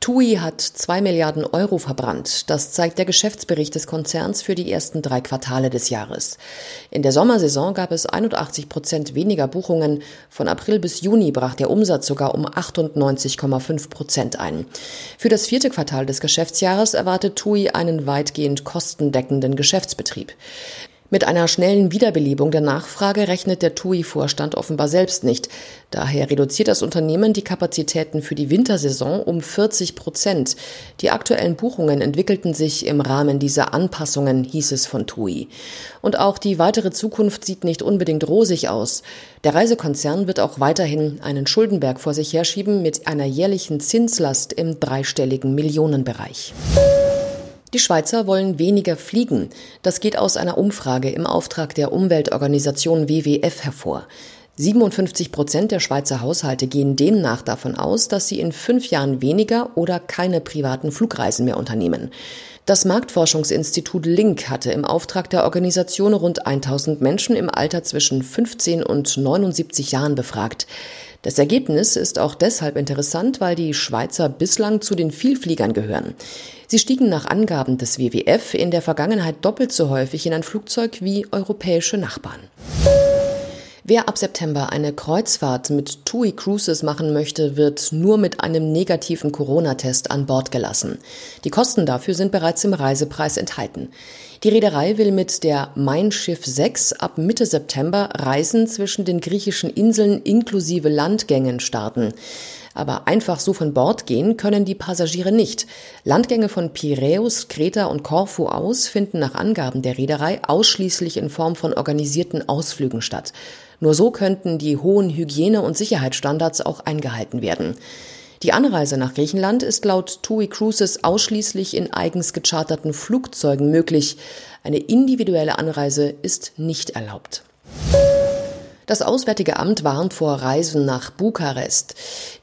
TUI hat zwei Milliarden Euro verbrannt. Das zeigt der Geschäftsbericht des Konzerns für die ersten drei Quartale des Jahres. In der Sommersaison gab es 81 Prozent weniger Buchungen. Von April bis Juni brach der Umsatz sogar um 98,5 Prozent ein. Für das vierte Quartal des Geschäftsjahres erwartet TUI einen weitgehend kostendeckenden Geschäftsbetrieb. Mit einer schnellen Wiederbelebung der Nachfrage rechnet der TUI-Vorstand offenbar selbst nicht. Daher reduziert das Unternehmen die Kapazitäten für die Wintersaison um 40 Prozent. Die aktuellen Buchungen entwickelten sich im Rahmen dieser Anpassungen, hieß es von TUI. Und auch die weitere Zukunft sieht nicht unbedingt rosig aus. Der Reisekonzern wird auch weiterhin einen Schuldenberg vor sich herschieben mit einer jährlichen Zinslast im dreistelligen Millionenbereich. Die Schweizer wollen weniger fliegen. Das geht aus einer Umfrage im Auftrag der Umweltorganisation WWF hervor. 57 Prozent der Schweizer Haushalte gehen demnach davon aus, dass sie in fünf Jahren weniger oder keine privaten Flugreisen mehr unternehmen. Das Marktforschungsinstitut Link hatte im Auftrag der Organisation rund 1000 Menschen im Alter zwischen 15 und 79 Jahren befragt. Das Ergebnis ist auch deshalb interessant, weil die Schweizer bislang zu den Vielfliegern gehören. Sie stiegen nach Angaben des WWF in der Vergangenheit doppelt so häufig in ein Flugzeug wie europäische Nachbarn. Wer ab September eine Kreuzfahrt mit TUI Cruises machen möchte, wird nur mit einem negativen Corona-Test an Bord gelassen. Die Kosten dafür sind bereits im Reisepreis enthalten. Die Reederei will mit der Mein Schiff 6 ab Mitte September Reisen zwischen den griechischen Inseln inklusive Landgängen starten. Aber einfach so von Bord gehen können die Passagiere nicht. Landgänge von Piräus, Kreta und Korfu aus finden nach Angaben der Reederei ausschließlich in Form von organisierten Ausflügen statt. Nur so könnten die hohen Hygiene- und Sicherheitsstandards auch eingehalten werden. Die Anreise nach Griechenland ist laut TUI Cruises ausschließlich in eigens gecharterten Flugzeugen möglich. Eine individuelle Anreise ist nicht erlaubt. Das Auswärtige Amt warnt vor Reisen nach Bukarest.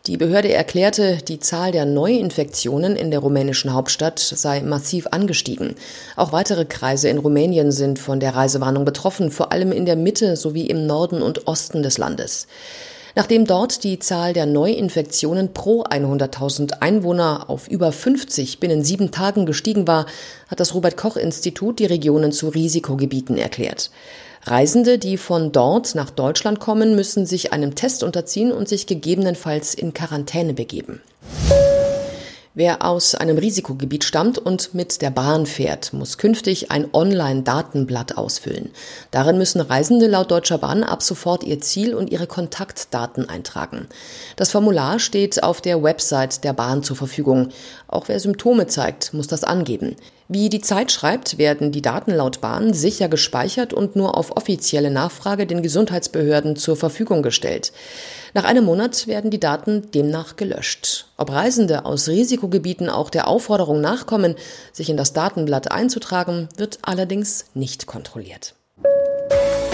Die Behörde erklärte, die Zahl der Neuinfektionen in der rumänischen Hauptstadt sei massiv angestiegen. Auch weitere Kreise in Rumänien sind von der Reisewarnung betroffen, vor allem in der Mitte sowie im Norden und Osten des Landes. Nachdem dort die Zahl der Neuinfektionen pro 100.000 Einwohner auf über 50 binnen sieben Tagen gestiegen war, hat das Robert Koch Institut die Regionen zu Risikogebieten erklärt. Reisende, die von dort nach Deutschland kommen, müssen sich einem Test unterziehen und sich gegebenenfalls in Quarantäne begeben. Wer aus einem Risikogebiet stammt und mit der Bahn fährt, muss künftig ein Online-Datenblatt ausfüllen. Darin müssen Reisende laut Deutscher Bahn ab sofort ihr Ziel und ihre Kontaktdaten eintragen. Das Formular steht auf der Website der Bahn zur Verfügung. Auch wer Symptome zeigt, muss das angeben. Wie die Zeit schreibt, werden die Daten laut Bahn sicher gespeichert und nur auf offizielle Nachfrage den Gesundheitsbehörden zur Verfügung gestellt. Nach einem Monat werden die Daten demnach gelöscht. Ob Reisende aus Risikogebieten auch der Aufforderung nachkommen, sich in das Datenblatt einzutragen, wird allerdings nicht kontrolliert.